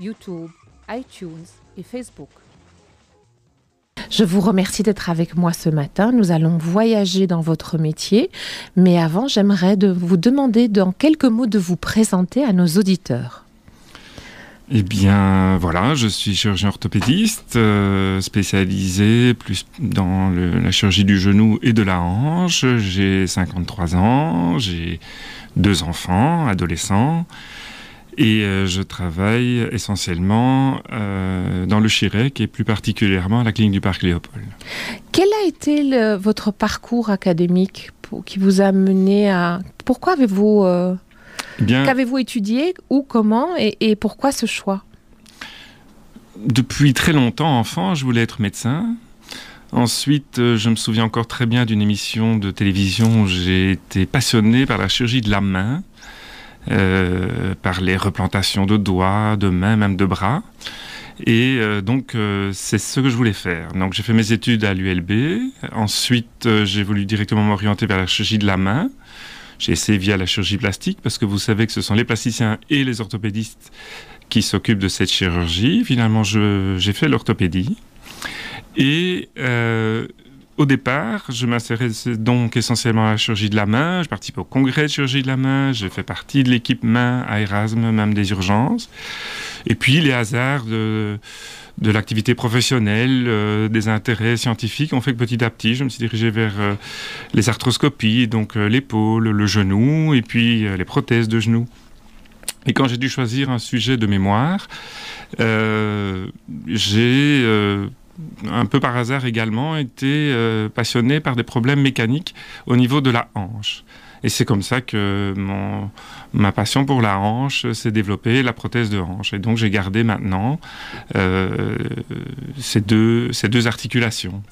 YouTube, iTunes et Facebook. Je vous remercie d'être avec moi ce matin. Nous allons voyager dans votre métier. Mais avant, j'aimerais de vous demander dans quelques mots de vous présenter à nos auditeurs. Eh bien, voilà, je suis chirurgien orthopédiste, euh, spécialisé plus dans la chirurgie du genou et de la hanche. J'ai 53 ans, j'ai deux enfants, adolescents. Et euh, je travaille essentiellement euh, dans le Chirec et plus particulièrement à la clinique du Parc Léopold. Quel a été votre parcours académique qui vous a mené à... Pourquoi avez-vous... Euh, qu'avez-vous étudié Où Comment et, pourquoi ce choix? Depuis très longtemps, enfant, je voulais être médecin. Ensuite, je me souviens encore très bien d'une émission de télévision où j'ai été passionné par la chirurgie de la main. Euh, par les replantations de doigts, de mains, même de bras. Et euh, donc, euh, c'est ce que je voulais faire. Donc, j'ai fait mes études à l'ULB. Ensuite, j'ai voulu directement m'orienter vers la chirurgie de la main. J'ai essayé via la chirurgie plastique parce que vous savez que ce sont les plasticiens et les orthopédistes qui s'occupent de cette chirurgie. Finalement, j'ai fait l'orthopédie. Et au départ, je m'intéressais donc essentiellement à la chirurgie de la main. Je participe au congrès de chirurgie de la main. Je fais partie de l'équipe main à Erasme, même des urgences. Et puis les hasards de, l'activité professionnelle, euh, des intérêts scientifiques ont fait que petit à petit, je me suis dirigé vers euh, les arthroscopies, donc euh, l'épaule, le genou, et puis les prothèses de genou. Et quand j'ai dû choisir un sujet de mémoire, j'ai un peu par hasard également, été euh, passionné par des problèmes mécaniques au niveau de la hanche. Et c'est comme ça que ma passion pour la hanche s'est développée, la prothèse de hanche. Et donc j'ai gardé maintenant euh, ces, deux, articulations.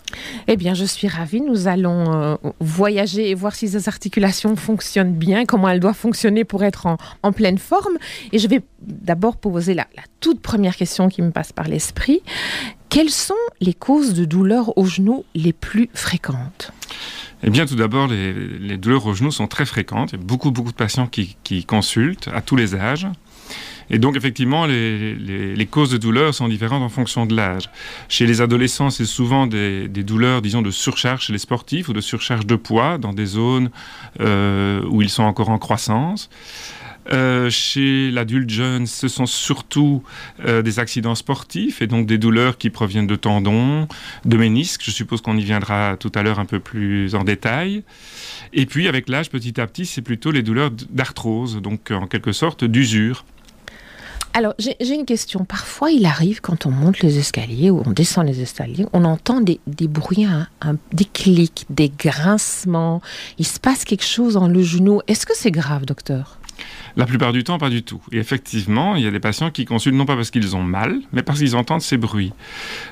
Eh bien, je suis ravie. Nous allons euh, voyager et voir si ces articulations fonctionnent bien, comment elles doivent fonctionner pour être en, pleine forme. Et je vais d'abord poser la, la toute première question qui me passe par l'esprit. Quelles sont les causes de douleurs au genou les plus fréquentes? Eh bien, tout d'abord, les, douleurs au genou sont très fréquentes. Il y a beaucoup, beaucoup de patients qui, consultent à tous les âges. Et donc, effectivement, les, causes de douleurs sont différentes en fonction de l'âge. Chez les adolescents, c'est souvent des, douleurs, disons, de surcharge chez les sportifs ou de surcharge de poids dans des zones euh, où ils sont encore en croissance. Euh, chez l'adulte jeune, ce sont surtout euh, des accidents sportifs et donc des douleurs qui proviennent de tendons, de ménisques. Je suppose qu'on y viendra tout à l'heure un peu plus en détail. Et puis avec l'âge, petit à petit, c'est plutôt les douleurs d'arthrose, donc en quelque sorte d'usure. Alors, j'ai une question. Parfois, il arrive quand on monte les escaliers ou on descend les escaliers, on entend des, bruits, des clics, des grincements. Il se passe quelque chose dans le genou. Est-ce que c'est grave, docteur? La plupart du temps, pas du tout. Et effectivement, il y a des patients qui consultent non pas parce qu'ils ont mal, mais parce qu'ils entendent ces bruits.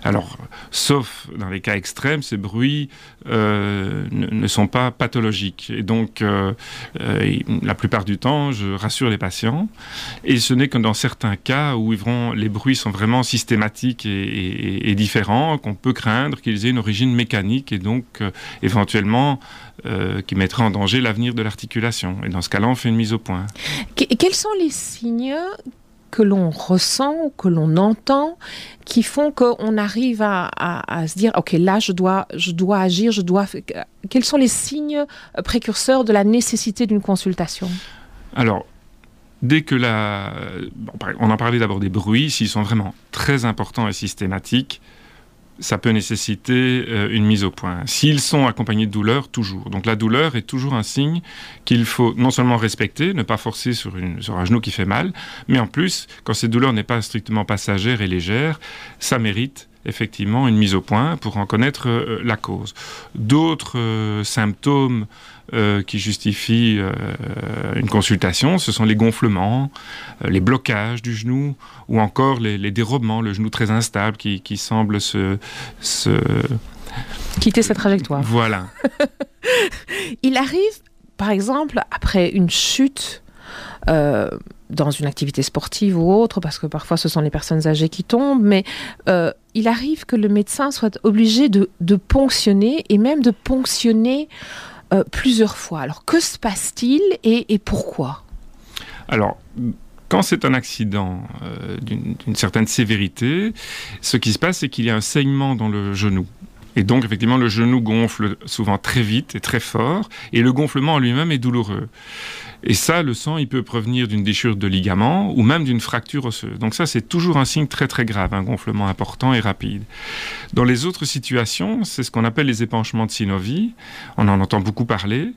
Alors, sauf dans les cas extrêmes, ces bruits euh, ne, sont pas pathologiques. Et donc, euh, euh, la plupart du temps, je rassure les patients. Et ce n'est que dans certains cas où les bruits sont vraiment systématiques et, différents qu'on peut craindre qu'ils aient une origine mécanique et donc éventuellement qui mettrait en danger l'avenir de l'articulation. Et dans ce cas-là, on fait une mise au point. quels sont les signes que l'on ressent, que l'on entend, qui font qu'on arrive à, se dire, OK, là, je dois, je dois agir, je dois... Quels sont les signes précurseurs de la nécessité d'une consultation? Alors, dès que la... on en parlait d'abord des bruits, s'ils sont vraiment très importants et systématiques, ça peut nécessiter euh, une mise au point. S'ils sont accompagnés de douleur, toujours. Donc la douleur est toujours un signe qu'il faut non seulement respecter, ne pas forcer sur, une, un genou qui fait mal, mais en plus, quand cette douleur n'est pas strictement passagère et légère, ça mérite effectivement une mise au point pour en connaître euh, la cause. D'autres euh, symptômes euh, qui justifient une consultation, ce sont les gonflements, les blocages du genou ou encore les, dérobements, le genou très instable qui, semble se, Quitter sa trajectoire. Voilà. Il arrive, par exemple, après une chute dans une activité sportive ou autre, parce que parfois ce sont les personnes âgées qui tombent, mais euh, il arrive que le médecin soit obligé de, ponctionner et même de ponctionner euh, plusieurs fois. Alors que se passe-t-il et, pourquoi? Alors, quand c'est un accident euh, d'une certaine sévérité, ce qui se passe, c'est qu'il y a un saignement dans le genou. Et donc, effectivement, le genou gonfle souvent très vite et très fort, et le gonflement en lui-même est douloureux. Et ça, le sang, il peut provenir d'une déchirure de ligament ou même d'une fracture osseuse. Donc ça, c'est toujours un signe très très grave, un gonflement important et rapide. Dans les autres situations, c'est ce qu'on appelle les épanchements de synovie. On en entend beaucoup parler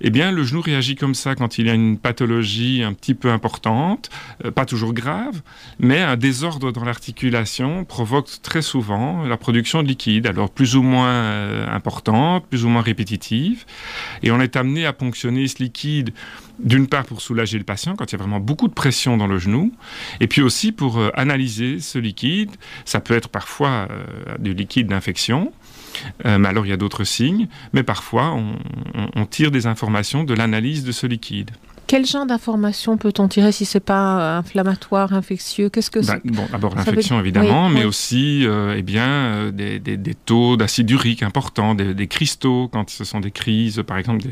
eh bien, le genou réagit comme ça quand il y a une pathologie un petit peu importante, euh, pas toujours grave, mais un désordre dans l'articulation provoque très souvent la production de liquide, alors plus ou moins euh, importante, plus ou moins répétitive, et on est amené à ponctionner ce liquide d'une part pour soulager le patient quand il y a vraiment beaucoup de pression dans le genou, et puis aussi pour euh, analyser ce liquide. Ça peut être parfois du liquide d'infection, euh, mais alors il y a d'autres signes, mais parfois on tire des informations de l'analyse de ce liquide. Quel genre d'informations peut-on tirer si c'est pas euh, inflammatoire, infectieux? Qu'est-ce que ben, Bon, d'abord l'infection évidemment, mais aussi euh, eh bien euh, des, des, taux d'acide urique importants, des, cristaux quand ce sont des crises, par exemple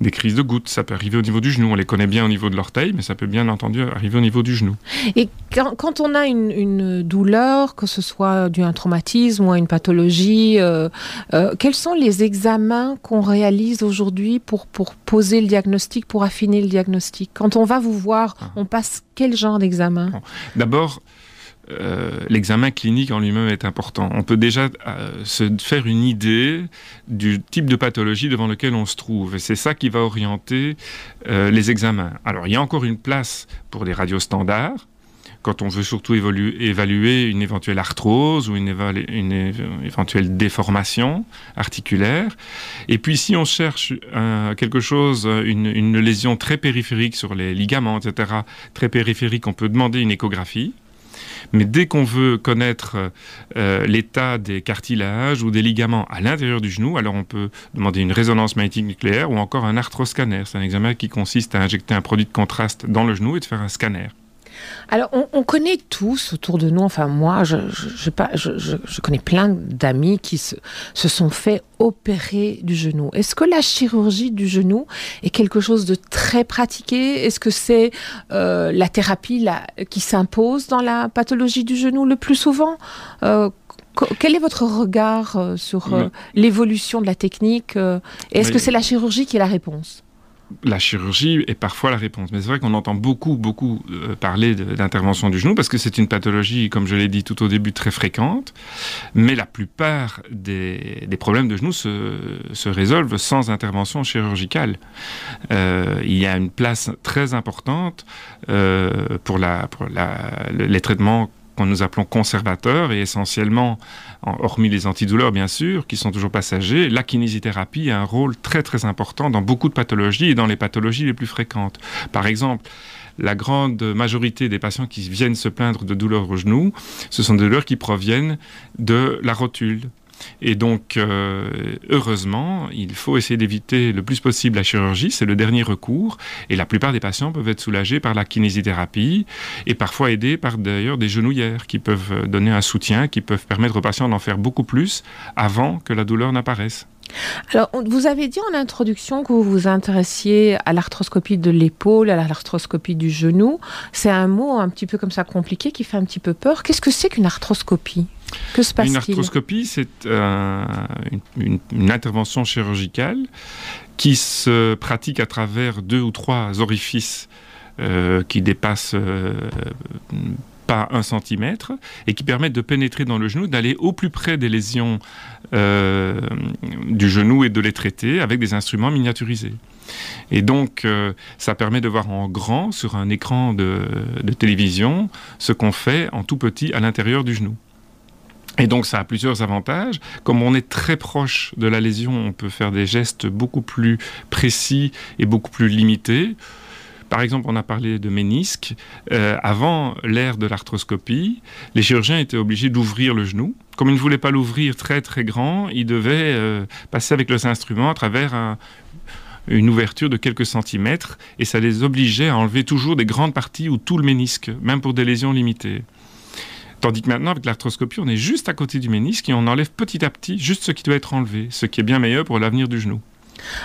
des, crises de gouttes. Ça peut arriver au niveau du genou. On les connaît bien au niveau de l'orteil, mais ça peut bien entendu arriver au niveau du genou. Et quand, quand on a une, une, douleur, que ce soit dû à un traumatisme ou à une pathologie, quels sont les examens qu'on réalise aujourd'hui pour pour poser le diagnostic, pour affiner le diagnostic? Quand on va vous voir, ah. on passe quel genre d'examen? D'abord, euh, l'examen clinique en lui-même est important. On peut déjà euh, se faire une idée du type de pathologie devant lequel on se trouve. Et c'est ça qui va orienter euh, les examens. Alors, il y a encore une place pour des radios standards quand on veut surtout évaluer une éventuelle arthrose ou une, éventuelle déformation articulaire. Et puis si on cherche quelque chose, une, lésion très périphérique sur les ligaments, etc., très périphérique, on peut demander une échographie. Mais dès qu'on veut connaître euh, l'état des cartilages ou des ligaments à l'intérieur du genou, alors on peut demander une résonance magnétique nucléaire ou encore un arthroscanner. C'est un examen qui consiste à injecter un produit de contraste dans le genou et de faire un scanner. Alors, on, connaît tous autour de nous, enfin moi, je, je, connais plein d'amis qui se, sont fait opérer du genou. Est-ce que la chirurgie du genou est quelque chose de très pratiqué? Est-ce que c'est euh, la thérapie qui s'impose dans la pathologie du genou le plus souvent? Euh, quel est votre regard euh, sur l'évolution de la technique Est-ce que c'est la chirurgie qui est la réponse? La chirurgie est parfois la réponse. Mais c'est vrai qu'on entend beaucoup, beaucoup euh, parler d'intervention du genou parce que c'est une pathologie, comme je l'ai dit tout au début, très fréquente. Mais la plupart des, problèmes de genou se, résolvent sans intervention chirurgicale. Euh, il y a une place très importante euh, pour, la, pour les traitements qu'on nous appelons conservateurs et essentiellement, hormis les antidouleurs bien sûr, qui sont toujours passagers, la kinésithérapie a un rôle très très important dans beaucoup de pathologies et dans les pathologies les plus fréquentes. Par exemple, la grande majorité des patients qui viennent se plaindre de douleurs au genou, ce sont des douleurs qui proviennent de la rotule, et donc, euh, heureusement, il faut essayer d'éviter le plus possible la chirurgie, c'est le dernier recours, et la plupart des patients peuvent être soulagés par la kinésithérapie, et parfois aidés par d'ailleurs des genouillères qui peuvent donner un soutien, qui peuvent permettre aux patients d'en faire beaucoup plus avant que la douleur n'apparaisse. Alors, vous avez dit en introduction que vous vous intéressiez à l'arthroscopie de l'épaule, à l'arthroscopie du genou. C'est un mot un petit peu comme ça compliqué qui fait un petit peu peur. Qu'est-ce que c'est qu'une arthroscopie? Une arthroscopie, c'est euh, une, intervention chirurgicale qui se pratique à travers deux ou trois orifices euh, qui dépassent euh, pas un centimètre et qui permettent de pénétrer dans le genou, d'aller au plus près des lésions du genou et de les traiter avec des instruments miniaturisés. Et donc, euh, ça permet de voir en grand sur un écran de, télévision ce qu'on fait en tout petit à l'intérieur du genou. Et donc ça a plusieurs avantages. Comme on est très proche de la lésion, on peut faire des gestes beaucoup plus précis et beaucoup plus limités. Par exemple, on a parlé de ménisque. Euh, avant l'ère de l'arthroscopie, les chirurgiens étaient obligés d'ouvrir le genou. Comme ils ne voulaient pas l'ouvrir très très grand, ils devaient euh, passer avec leurs instruments à travers un, une ouverture de quelques centimètres et ça les obligeait à enlever toujours des grandes parties ou tout le ménisque, même pour des lésions limitées. Tandis que maintenant, avec l'arthroscopie, on est juste à côté du ménisque et on enlève petit à petit juste ce qui doit être enlevé, ce qui est bien meilleur pour l'avenir du genou.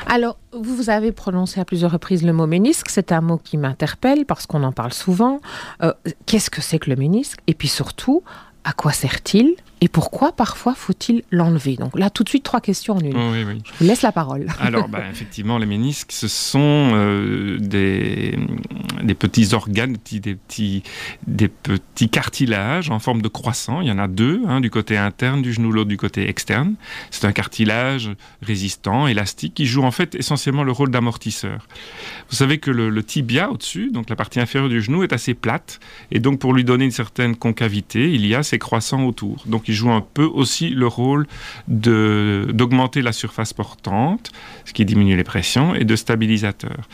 Alors, vous avez prononcé à plusieurs reprises le mot ménisque. C'est un mot qui m'interpelle parce qu'on en parle souvent. Euh, qu'est-ce que c'est que le ménisque? Et puis surtout, à quoi sert-il? Et pourquoi parfois faut-il l'enlever? Donc là, tout de suite, trois questions en une. Oui, oui. Je vous laisse la parole. Alors, bah, effectivement, les ménisques, ce sont euh, des, des, petits organes, des petits, des petits cartilages en forme de croissant. Il y en a deux, un du côté interne du genou, l'autre du côté externe. C'est un cartilage résistant, élastique, qui joue en fait essentiellement le rôle d'amortisseur. Vous savez que le, le tibia au-dessus, donc la partie inférieure du genou, est assez plate. Et donc, pour lui donner une certaine concavité, il y a ces croissants autour. Donc, qui joue un peu aussi le rôle d'augmenter la surface portante, ce qui diminue les pressions, et de stabilisateur.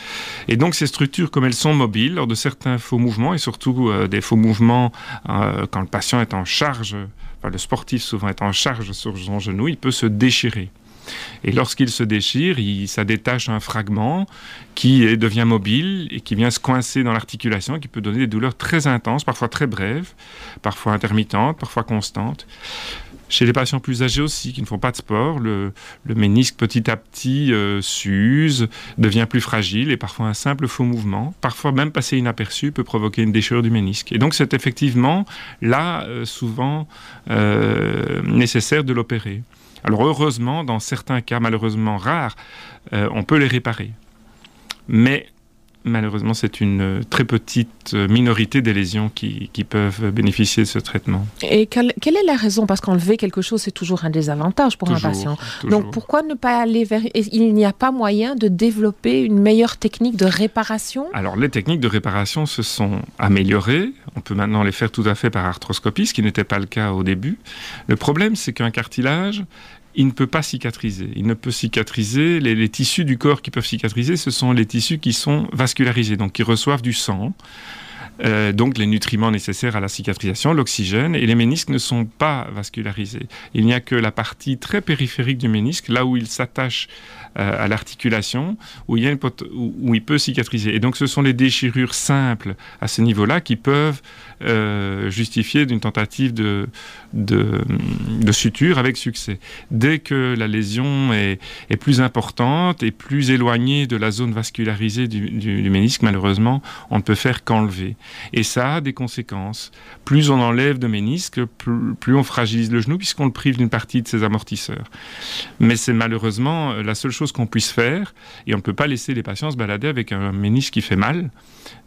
Et donc ces structures, comme elles sont mobiles, lors de certains faux mouvements, et surtout euh, des faux mouvements euh, quand le patient est en charge, le sportif souvent est en charge sur son genou, il peut se déchirer. Et lorsqu'il se déchire, il, ça détache un fragment qui devient mobile et qui vient se coincer dans l'articulation, qui peut donner des douleurs très intenses, parfois très brèves, parfois intermittentes, parfois constantes. Chez les patients plus âgés aussi, qui ne font pas de sport, le, ménisque petit à petit euh, s'use, devient plus fragile et parfois un simple faux mouvement, parfois même passé inaperçu, peut provoquer une déchirure du ménisque. Et donc c'est effectivement là euh, souvent euh, nécessaire de l'opérer. Alors heureusement, dans certains cas malheureusement rares, euh, on peut les réparer. Mais malheureusement, c'est une très petite minorité des lésions qui, peuvent bénéficier de ce traitement. Et quelle, est la raison? Parce qu'enlever quelque chose, c'est toujours un désavantage pour un patient. Donc pourquoi ne pas aller vers... Il n'y a pas moyen de développer une meilleure technique de réparation? Alors les techniques de réparation se sont améliorées. On peut maintenant les faire tout à fait par arthroscopie, ce qui n'était pas le cas au début. Le problème, c'est qu'un cartilage, il ne peut pas cicatriser. Il ne peut cicatriser. Les, tissus du corps qui peuvent cicatriser, ce sont les tissus qui sont vascularisés, donc qui reçoivent du sang. Euh, donc les nutriments nécessaires à la cicatrisation, l'oxygène, et les ménisques ne sont pas vascularisés. Il n'y a que la partie très périphérique du ménisque, là où il s'attache euh, à l'articulation, où, il peut cicatriser. Et donc ce sont les déchirures simples à ce niveau-là qui peuvent euh, justifier d'une tentative de, de, suture avec succès. Dès que la lésion est, plus importante et plus éloignée de la zone vascularisée du, du ménisque, malheureusement, on ne peut faire qu'enlever. Et ça a des conséquences. Plus on enlève de ménisque, plus, on fragilise le genou puisqu'on le prive d'une partie de ses amortisseurs. Mais c'est malheureusement euh, la seule chose qu'on puisse faire et on ne peut pas laisser les patients se balader avec un ménisque qui fait mal.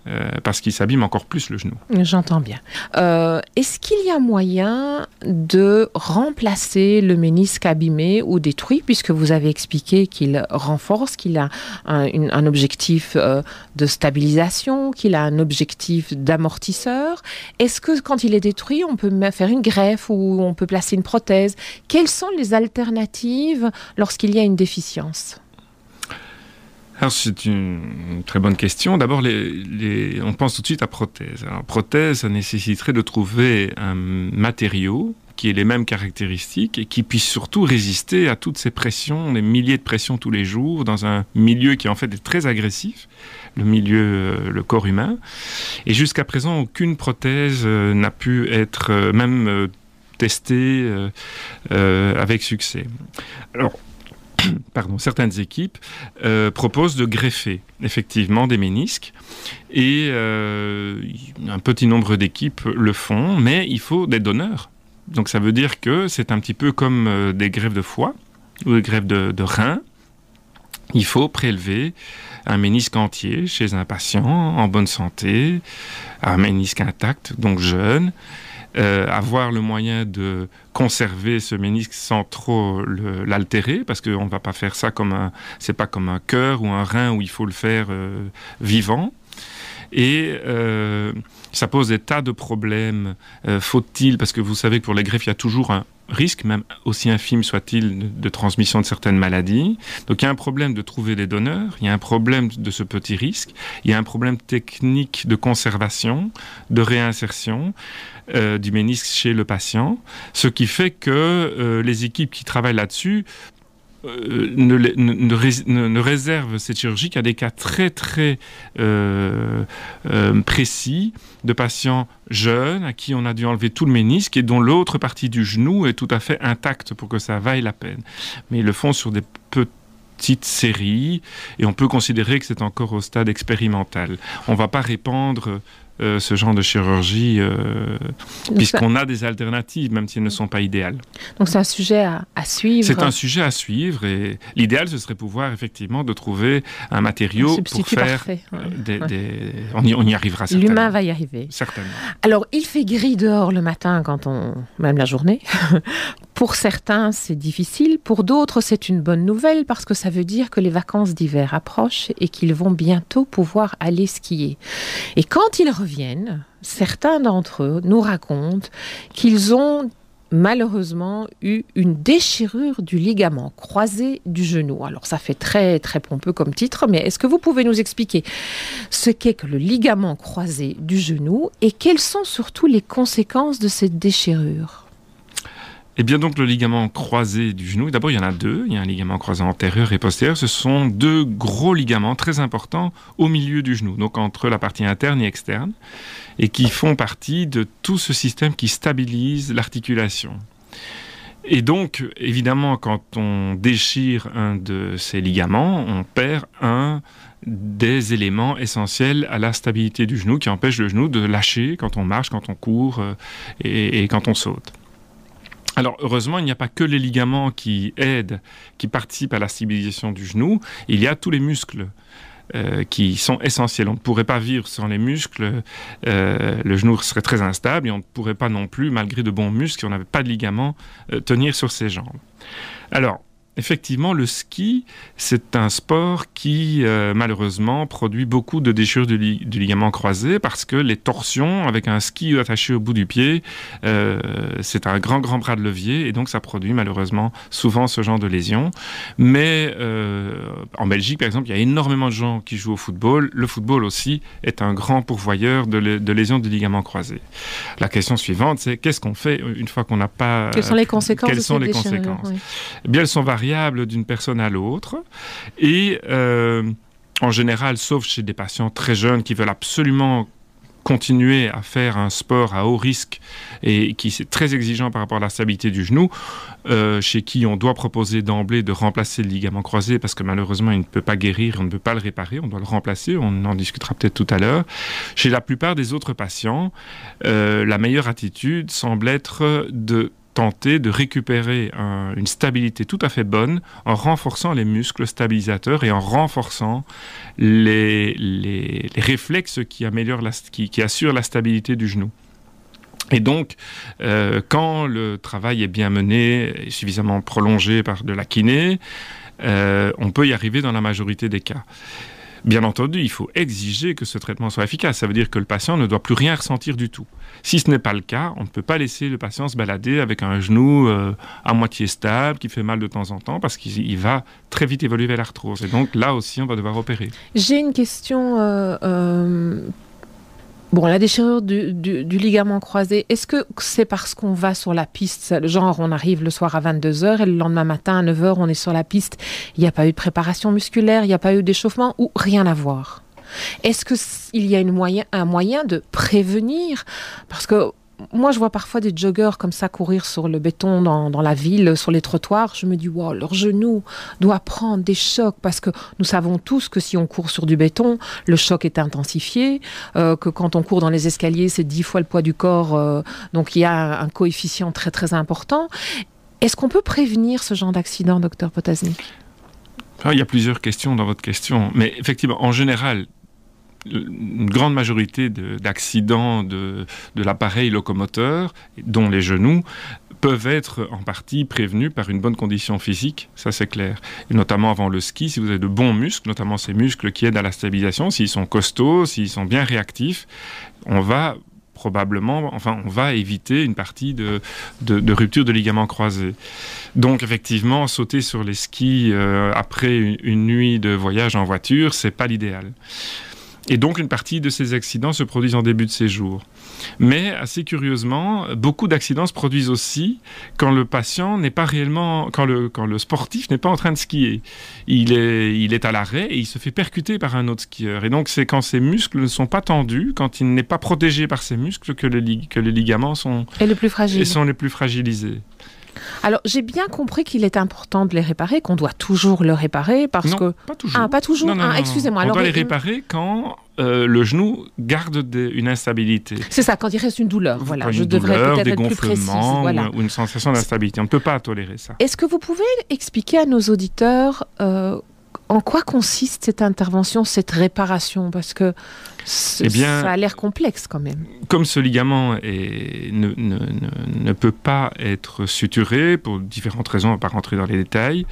Euh, parce qu'il s'abîme encore plus le genou. J'entends bien. Euh, est-ce qu'il y a moyen de remplacer le ménisque abîmé ou détruit, puisque vous avez expliqué qu'il renforce, qu'il a un, objectif euh, de stabilisation, qu'il a un objectif d'amortisseur. Est-ce que quand il est détruit, on peut faire une greffe ou on peut placer une prothèse? Quelles sont les alternatives lorsqu'il y a une déficience? C'est une très bonne question. D'abord, on pense tout de suite à prothèse. Alors prothèse, ça nécessiterait de trouver un matériau qui ait les mêmes caractéristiques et qui puisse surtout résister à toutes ces pressions, des milliers de pressions tous les jours, dans un milieu qui en fait est très agressif, le milieu, euh, le corps humain. Et jusqu'à présent, aucune prothèse euh, n'a pu être euh, même testée avec succès. Alors, pardon, certaines équipes euh, proposent de greffer effectivement des ménisques et euh, un petit nombre d'équipes le font, mais il faut des donneurs. Donc ça veut dire que c'est un petit peu comme euh, des greffes de foie ou des greffes de, reins. il faut prélever un ménisque entier chez un patient en bonne santé, un ménisque intact, donc jeune, euh, avoir le moyen de conserver ce ménisque sans trop l'altérer, parce qu'on ne va pas faire ça comme un, c'est pas comme un cœur ou un rein où il faut le faire euh, vivant. Et euh, ça pose des tas de problèmes. Faut-il, parce que vous savez que pour les greffes, il y a toujours un risque, même aussi infime soit-il, de transmission de certaines maladies. Donc il y a un problème de trouver des donneurs, il y a un problème de ce petit risque, il y a un problème technique de conservation, de réinsertion. Euh, du ménisque chez le patient, ce qui fait que euh, les équipes qui travaillent là-dessus euh, ne, ne, réserve cette chirurgie qu'à des cas très très précis de patients jeunes à qui on a dû enlever tout le ménisque et dont l'autre partie du genou est tout à fait intacte pour que ça vaille la peine. Mais ils le font sur des petites séries et on peut considérer que c'est encore au stade expérimental. On ne va pas répandre euh, ce genre de chirurgie, euh, puisqu'on a des alternatives, même si elles ne sont pas idéales. Donc c'est un sujet à, suivre. C'est un sujet à suivre, et l'idéal, ce serait pouvoir effectivement de trouver un matériau pour faire des, On, y, on, y, arrivera certainement. L'humain va y arriver. Certainement. Alors, il fait gris dehors le matin, quand on... même la journée. pour certains, c'est difficile. Pour d'autres, c'est une bonne nouvelle, parce que ça veut dire que les vacances d'hiver approchent et qu'ils vont bientôt pouvoir aller skier. Et quand ils viennent, certains d'entre eux nous racontent qu'ils ont malheureusement eu une déchirure du ligament croisé du genou. Alors ça fait très très pompeux comme titre, mais est-ce que vous pouvez nous expliquer ce qu'est que le ligament croisé du genou et quelles sont surtout les conséquences de cette déchirure? Eh bien donc le ligament croisé du genou, d'abord il y en a deux, il y a un ligament croisé antérieur et postérieur, ce sont deux gros ligaments très importants au milieu du genou, donc entre la partie interne et externe, et qui font partie de tout ce système qui stabilise l'articulation. Et donc, évidemment, quand on déchire un de ces ligaments, on perd un des éléments essentiels à la stabilité du genou qui empêche le genou de lâcher quand on marche, quand on court euh, et quand on saute. Alors heureusement, il n'y a pas que les ligaments qui aident, qui participent à la stabilisation du genou, il y a tous les muscles. Euh, qui sont essentiels. On ne pourrait pas vivre sans les muscles, euh, le genou serait très instable et on ne pourrait pas non plus, malgré de bons muscles, si on n'avait pas de ligaments, euh, tenir sur ses jambes. Alors, effectivement, le ski, c'est un sport qui, euh, malheureusement, produit beaucoup de déchirures du, ligament croisé parce que les torsions avec un ski attaché au bout du pied, euh, c'est un grand, grand bras de levier et donc ça produit malheureusement souvent ce genre de lésions. Mais euh, en Belgique, par exemple, il y a énormément de gens qui jouent au football. Le football aussi est un grand pourvoyeur de, lésions du ligament croisé. La question suivante, c'est qu'est-ce qu'on fait une fois qu'on n'a pas... Quelles sont les conséquences Quelles sont les conséquences? eh bien, elles sont variées d'une personne à l'autre. Et euh, en général, sauf chez des patients très jeunes qui veulent absolument continuer à faire un sport à haut risque et qui est très exigeant par rapport à la stabilité du genou, euh, chez qui on doit proposer d'emblée de remplacer le ligament croisé parce que malheureusement il ne peut pas guérir, on ne peut pas le réparer, on doit le remplacer, on en discutera peut-être tout à l'heure. Chez la plupart des autres patients, euh, la meilleure attitude semble être de tenter de récupérer une stabilité tout à fait bonne en renforçant les muscles stabilisateurs et en renforçant les, les, réflexes qui, améliorent la, qui, assurent la stabilité du genou. Et donc, euh, quand le travail est bien mené et suffisamment prolongé par de la kiné, euh, on peut y arriver dans la majorité des cas. Bien entendu, il faut exiger que ce traitement soit efficace. Ça veut dire que le patient ne doit plus rien ressentir du tout. Si ce n'est pas le cas, on ne peut pas laisser le patient se balader avec un genou euh, à moitié stable, qui fait mal de temps en temps, parce qu'il va très vite évoluer vers l'arthrose. Et donc là aussi, on va devoir opérer. J'ai une question euh, euh, Bon, la déchirure du, ligament croisé, est-ce que c'est parce qu'on va sur la piste? Genre, on arrive le soir à 22h et le lendemain matin à 9h, on est sur la piste. Il n'y a pas eu de préparation musculaire, il n'y a pas eu d'échauffement ou rien à voir? Est-ce qu'il y a un moyen de prévenir? Parce que moi, je vois parfois des joggeurs comme ça courir sur le béton dans, la ville, sur les trottoirs. Je me dis, wow, leur genou doit prendre des chocs parce que nous savons tous que si on court sur du béton, le choc est intensifié, euh, que quand on court dans les escaliers, c'est dix fois le poids du corps. Euh, donc, il y a un coefficient très, très important. Est-ce qu'on peut prévenir ce genre d'accident, docteur Potasny? Il y a plusieurs questions dans votre question, mais effectivement, en général, une grande majorité d'accidents de, l'appareil locomoteur, dont les genoux, peuvent être en partie prévenus par une bonne condition physique, ça c'est clair. Et notamment avant le ski, si vous avez de bons muscles, notamment ces muscles qui aident à la stabilisation, s'ils sont costauds, s'ils sont bien réactifs, on va probablement, enfin, on va éviter une partie de, de, rupture de ligaments croisés. Donc, effectivement, sauter sur les skis euh, après une, une, nuit de voyage en voiture, c'est pas l'idéal. Et donc, une partie de ces accidents se produisent en début de séjour. Mais assez curieusement, beaucoup d'accidents se produisent aussi quand le patient n'est pas réellement, quand le, quand le sportif n'est pas en train de skier. Il est, il est à l'arrêt et il se fait percuter par un autre skieur. Et donc c'est quand ses muscles ne sont pas tendus, quand il n'est pas protégé par ses muscles que, que les ligaments sont, et le plus fragile. sont les plus fragilisés. Alors, j'ai bien compris qu'il est important de les réparer, qu'on doit toujours le réparer parce non, que. Pas toujours. Ah, pas toujours. Ah, excusez-moi. On doit les réparer quand euh, le genou garde une instabilité. C'est ça, quand il reste une douleur. Voilà, je devrais peut-être être plus précise. Voilà. Ou, une sensation d'instabilité. On ne peut pas tolérer ça. Est-ce que vous pouvez expliquer à nos auditeurs euh, en quoi consiste cette intervention, cette réparation? Parce que eh bien, ça a l'air complexe quand même. Comme ce ligament est, ne, ne, ne, peut pas être suturé pour différentes raisons, on ne va pas rentrer dans les détails,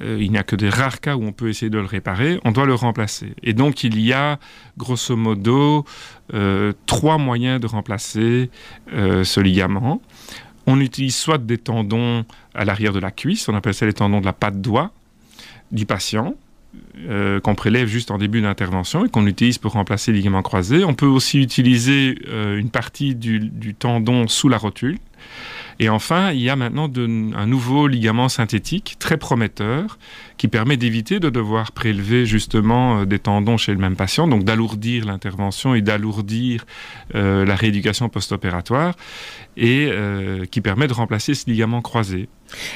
euh, il n'y a que des rares cas où on peut essayer de le réparer, on doit le remplacer. Et donc il y a grosso modo euh, trois moyens de remplacer euh, ce ligament. On utilise soit des tendons à l'arrière de la cuisse, on appelle ça les tendons de la patte doigt du patient, euh, qu'on prélève juste en début d'intervention et qu'on utilise pour remplacer les ligaments croisés. On peut aussi utiliser euh, une partie du, tendon sous la rotule. Et enfin, il y a maintenant un nouveau ligament synthétique très prometteur qui permet d'éviter de devoir prélever justement euh, des tendons chez le même patient, donc d'alourdir l'intervention et d'alourdir la rééducation post-opératoire et qui permet de remplacer ce ligament croisé.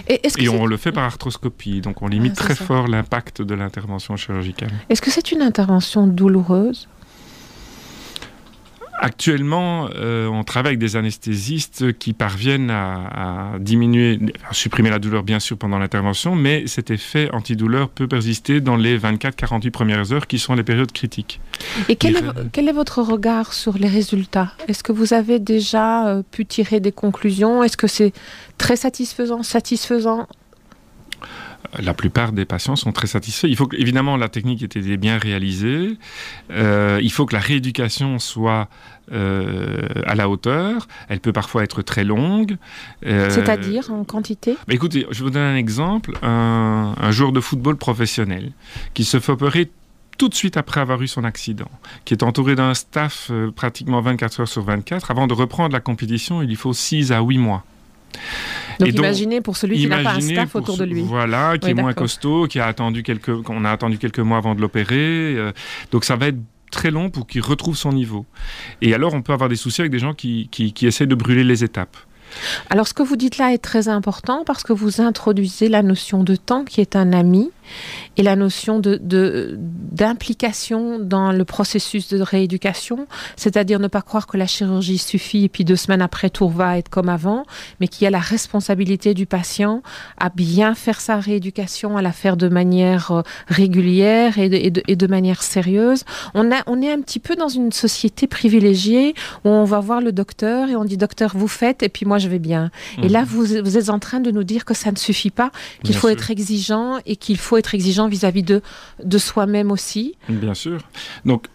Et, on le fait par arthroscopie, donc on limite très fort l'impact de l'intervention chirurgicale. Est-ce que c'est une intervention douloureuse? Actuellement, euh, on travaille avec des anesthésistes qui parviennent à, diminuer, à supprimer la douleur bien sûr pendant l'intervention, mais cet effet antidouleur peut persister dans les 24-48 premières heures qui sont les périodes critiques. Et quel, est, quel est, votre regard sur les résultats? Est-ce que vous avez déjà euh, pu tirer des conclusions? Est-ce que c'est très satisfaisant, satisfaisant la plupart des patients sont très satisfaits. Il faut que, évidemment, la technique était bien réalisée. Euh, il faut que la rééducation soit euh, à la hauteur. Elle peut parfois être très longue. Euh, C'est-à-dire en quantité? Bah, Écoutez, je vous donne un exemple. Un, un joueur de football professionnel qui se fait opérer tout de suite après avoir eu son accident, qui est entouré d'un staff pratiquement 24 heures sur 24. Avant de reprendre la compétition, il lui faut 6 à 8 mois. Donc, imaginez pour celui qui n'a pas un staff autour de lui. Voilà, qui est moins costaud, qui a attendu quelques, qu'on a attendu quelques mois avant de l'opérer. Euh, donc ça va être très long pour qu'il retrouve son niveau. Et alors on peut avoir des soucis avec des gens qui, qui, qui essaient de brûler les étapes. Alors ce que vous dites là est très important parce que vous introduisez la notion de temps qui est un ami et la notion de, d'implication dans le processus de rééducation, c'est-à-dire ne pas croire que la chirurgie suffit et puis deux semaines après tout va être comme avant, mais qu'il y a la responsabilité du patient à bien faire sa rééducation, à la faire de manière euh, régulière et de, et de, manière sérieuse. On, a, on est un petit peu dans une société privilégiée où on va voir le docteur et on dit docteur vous faites et puis moi je vais bien. Et là mhm. vous, vous êtes en train de nous dire que ça ne suffit pas, qu'il faut être exigeant et qu'il faut être exigeant vis-à-vis de, de soi-même aussi. Bien sûr. Donc,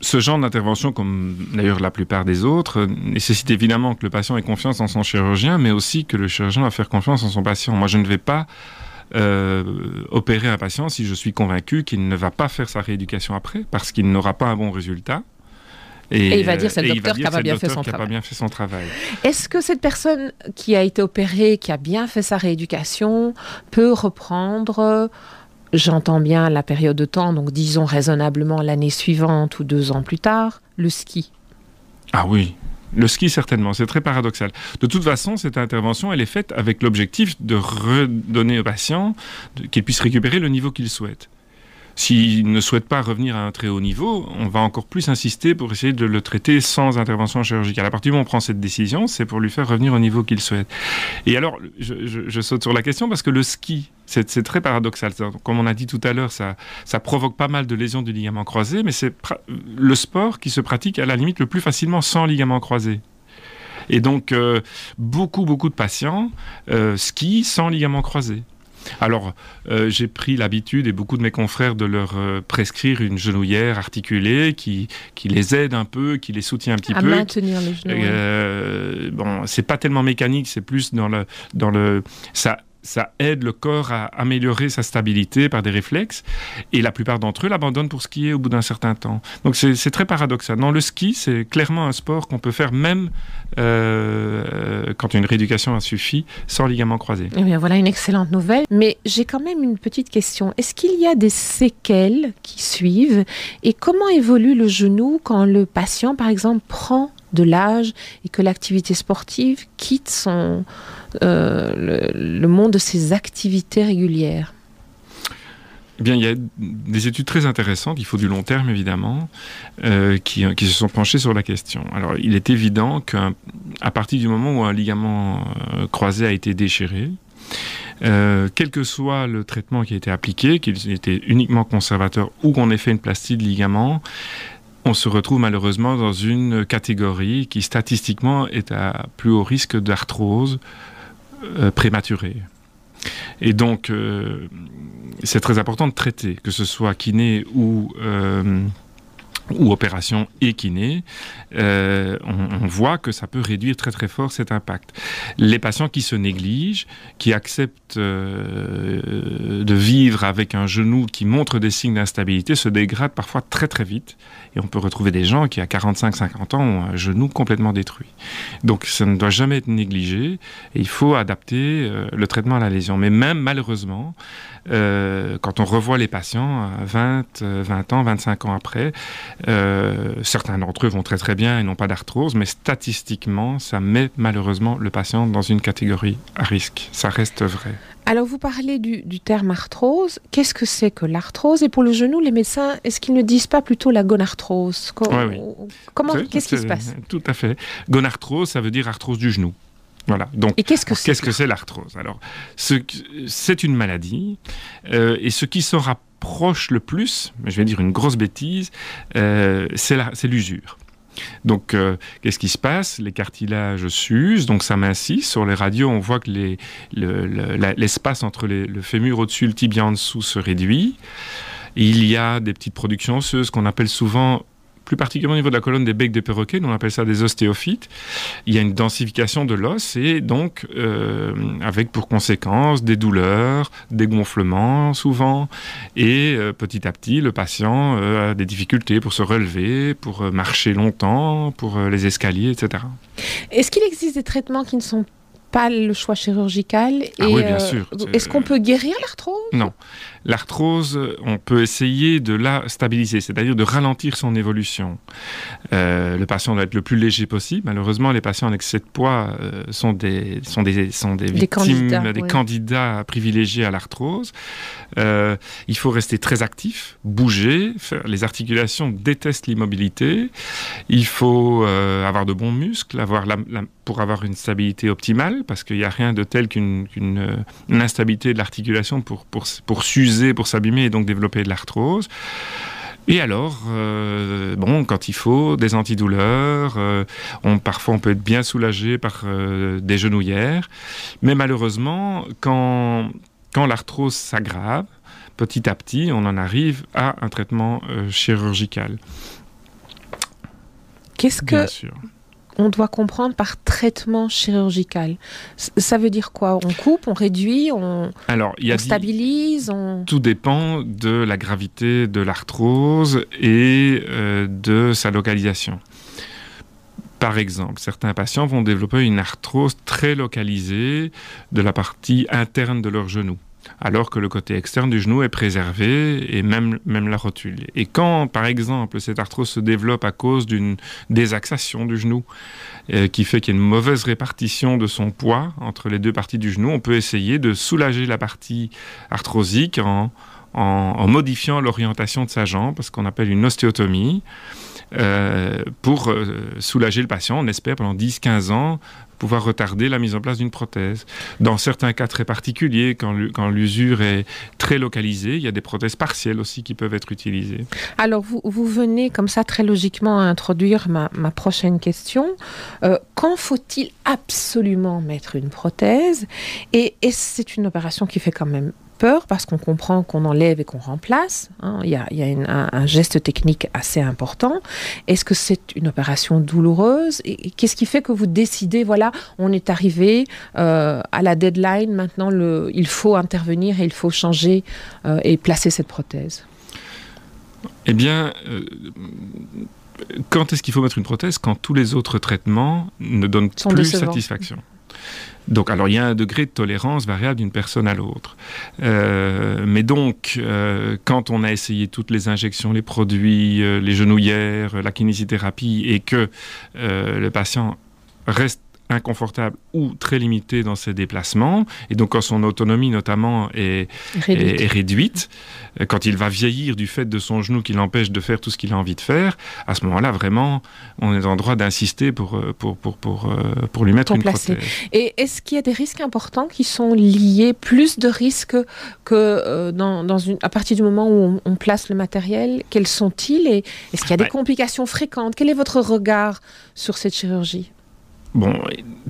ce genre d'intervention, comme d'ailleurs la plupart des autres, nécessite évidemment que le patient ait confiance en son chirurgien, mais aussi que le chirurgien va faire confiance en son patient. Moi, je ne vais pas euh, opérer un patient si je suis convaincu qu'il ne va pas faire sa rééducation après, parce qu'il n'aura pas un bon résultat. Et, il va dire c'est le docteur qui n'a pas, bien fait son travail. Est-ce que cette personne qui a été opérée, qui a bien fait sa rééducation, peut reprendre J'entends bien la période de temps, donc disons raisonnablement l'année suivante ou deux ans plus tard, le ski? Ah oui, le ski, certainement. C'est très paradoxal. De toute façon, cette intervention, elle est faite avec l'objectif de redonner au patient qu'il puisse récupérer le niveau qu'il souhaite. S'il ne souhaite pas revenir à un très haut niveau, on va encore plus insister pour essayer de le traiter sans intervention chirurgicale. À partir du moment où on prend cette décision, c'est pour lui faire revenir au niveau qu'il souhaite. Et alors, je, saute sur la question parce que le ski, c'est très paradoxal. Comme on a dit tout à l'heure, ça, provoque pas mal de lésions du ligament croisé, mais c'est le sport qui se pratique à la limite le plus facilement sans ligament croisé. Et donc, euh, beaucoup, beaucoup de patients euh, skient sans ligament croisé. Alors, euh, j'ai pris l'habitude, et beaucoup de mes confrères, de leur prescrire une genouillère articulée qui, qui les aide un peu, qui les soutient un petit peu. À maintenir les genoux. bon, c'est pas tellement mécanique, c'est plus dans le, dans le, ça ça aide le corps à améliorer sa stabilité par des réflexes. Et la plupart d'entre eux l'abandonnent pour skier au bout d'un certain temps. Donc c'est très paradoxal. Non, le ski, c'est clairement un sport qu'on peut faire même euh, quand une rééducation a suffi, sans ligament croisé. Eh bien, voilà une excellente nouvelle. Mais j'ai quand même une petite question. Est-ce qu'il y a des séquelles qui suivent? Et comment évolue le genou quand le patient, par exemple, prend de l'âge et que l'activité sportive quitte son, euh, le, monde de ses activités régulières eh bien, il y a des études très intéressantes, il faut du long terme évidemment, euh, qui, se sont penchées sur la question. Alors, il est évident qu'à partir du moment où un ligament euh, croisé a été déchiré, quel que soit le traitement qui a été appliqué, qu'il était uniquement conservateur ou qu'on ait fait une plastie de ligament, on se retrouve malheureusement dans une catégorie qui statistiquement est à plus haut risque d'arthrose euh, prématurée. Et donc, euh, c'est très important de traiter, que ce soit kiné ou euh, ou opération et kiné, euh, on, voit que ça peut réduire très très fort cet impact. Les patients qui se négligent, qui acceptent de vivre avec un genou qui montre des signes d'instabilité, se dégradent parfois très très vite. Et on peut retrouver des gens qui à 45-50 ans ont un genou complètement détruit. Donc ça ne doit jamais être négligé il faut adapter euh, le traitement à la lésion. Mais même malheureusement, euh, quand on revoit les patients à 20, 20 ans, 25 ans après, euh, certains d'entre eux vont très très bien et n'ont pas d'arthrose, mais statistiquement, ça met malheureusement le patient dans une catégorie à risque. Ça reste vrai. Alors vous parlez du, terme arthrose. Qu'est-ce que c'est que l'arthrose? Et pour le genou, les médecins, est-ce qu'ils ne disent pas plutôt la gonarthrose? Comment Qu'est-ce qui se passe Tout à fait. Gonarthrose, ça veut dire arthrose du genou. Voilà. Donc, et qu'est-ce que c'est Qu'est-ce que c'est l'arthrose? Alors, c'est une maladie, euh, et ce qui se rapproche le plus, je vais dire une grosse bêtise, euh, c'est l'usure. Donc, euh, qu'est-ce qui se passe? Les cartilages s'usent, donc ça mincit. Sur les radios, on voit que l'espace entre le fémur au-dessus et le tibia en dessous se réduit. Il y a des petites productions osseuses qu'on appelle souvent plus particulièrement au niveau de la colonne des becs des perroquets, on appelle ça des ostéophytes, il y a une densification de l'os et donc euh, avec pour conséquence des douleurs, des gonflements souvent, et euh, petit à petit le patient euh, a des difficultés pour se relever, pour marcher longtemps, pour les escaliers, etc. Est-ce qu'il existe des traitements qui ne sont pas le choix chirurgical. Ah oui, bien sûr. Est-ce qu'on peut guérir l'arthrose? Non. L'arthrose, on peut essayer de la stabiliser, c'est-à-dire de ralentir son évolution. Euh, le patient doit être le plus léger possible. Malheureusement, les patients en excès de poids euh, sont, des, sont, des, sont des, victimes, des candidats privilégiés à l'arthrose. Euh, il faut rester très actif, bouger. les articulations détestent l'immobilité. Il faut avoir de bons muscles, avoir pour avoir une stabilité optimale, parce qu'il n'y a rien de tel qu'une instabilité de l'articulation pour, pour, pour s'user pour s'abîmer et donc développer de l'arthrose. Et alors, euh, bon, quand il faut, des antidouleurs, euh, on, parfois on peut être bien soulagé par euh, des genouillères, mais malheureusement, quand, quand l'arthrose s'aggrave, petit à petit, on en arrive à un traitement chirurgical. Qu'est-ce que, on doit comprendre par traitement chirurgical. Ça veut dire quoi? On coupe, on réduit, on, Alors, on stabilise Tout dépend de la gravité de l'arthrose et euh, de sa localisation. Par exemple, certains patients vont développer une arthrose très localisée de la partie interne de leur genou alors que le côté externe du genou est préservé et même, même la rotule. Et quand, par exemple, cette arthrose se développe à cause d'une désaxation du genou, euh, qui fait qu'il y a une mauvaise répartition de son poids entre les deux parties du genou, on peut essayer de soulager la partie arthrosique en, en, modifiant l'orientation de sa jambe, ce qu'on appelle une ostéotomie. Euh, pour euh, soulager le patient, on espère pendant 10-15 ans pouvoir retarder la mise en place d'une prothèse. Dans certains cas très particuliers, quand l'usure est très localisée, il y a des prothèses partielles aussi qui peuvent être utilisées. Alors, vous, vous venez comme ça très logiquement à introduire ma, ma prochaine question. Euh, quand faut-il absolument mettre une prothèse? Et, et c'est une opération qui fait quand même peur parce qu'on comprend qu'on enlève et qu'on remplace. Hein. Il y a, un, geste technique assez important. Est-ce que c'est une opération douloureuse? Et, qu'est-ce qui fait que vous décidez, voilà, on est arrivé euh, à la deadline, maintenant le, il faut intervenir et il faut changer euh, et placer cette prothèse? Eh bien, euh, quand est-ce qu'il faut mettre une prothèse? Quand tous les autres traitements ne donnent plus satisfaction. Donc, alors, il y a un degré de tolérance variable d'une personne à l'autre. Euh, mais donc, euh, quand on a essayé toutes les injections, les produits, euh, les genouillères, la kinésithérapie, et que le patient reste inconfortable ou très limité dans ses déplacements, et donc quand son autonomie notamment est réduite, euh, quand il va vieillir du fait de son genou qui l'empêche de faire tout ce qu'il a envie de faire, à ce moment-là, vraiment, on est en droit d'insister pour, euh, pour, pour, pour, euh, pour, lui mettre une prothèse. Et est-ce qu'il y a des risques importants qui sont liés, plus de risques que dans, dans une, à partir du moment où on, place le matériel Quels sont-ils Et est-ce qu'il y a des complications fréquentes? Quel est votre regard sur cette chirurgie? Bon,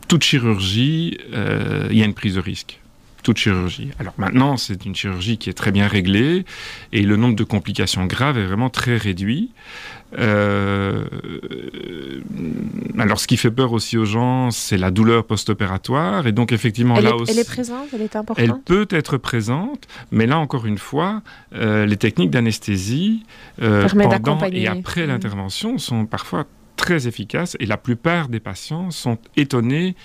toute chirurgie, euh, il y a une prise de risque. Toute chirurgie. Alors maintenant, c'est une chirurgie qui est très bien réglée et le nombre de complications graves est vraiment très réduit. Euh, alors, ce qui fait peur aussi aux gens, c'est la douleur post-opératoire. Et donc, effectivement, là aussi. Elle est présente, elle est importante. Elle peut être présente, mais là, encore une fois, euh, les techniques d'anesthésie pendant et après mmh. l'intervention sont parfois très efficace et la plupart des patients sont étonnés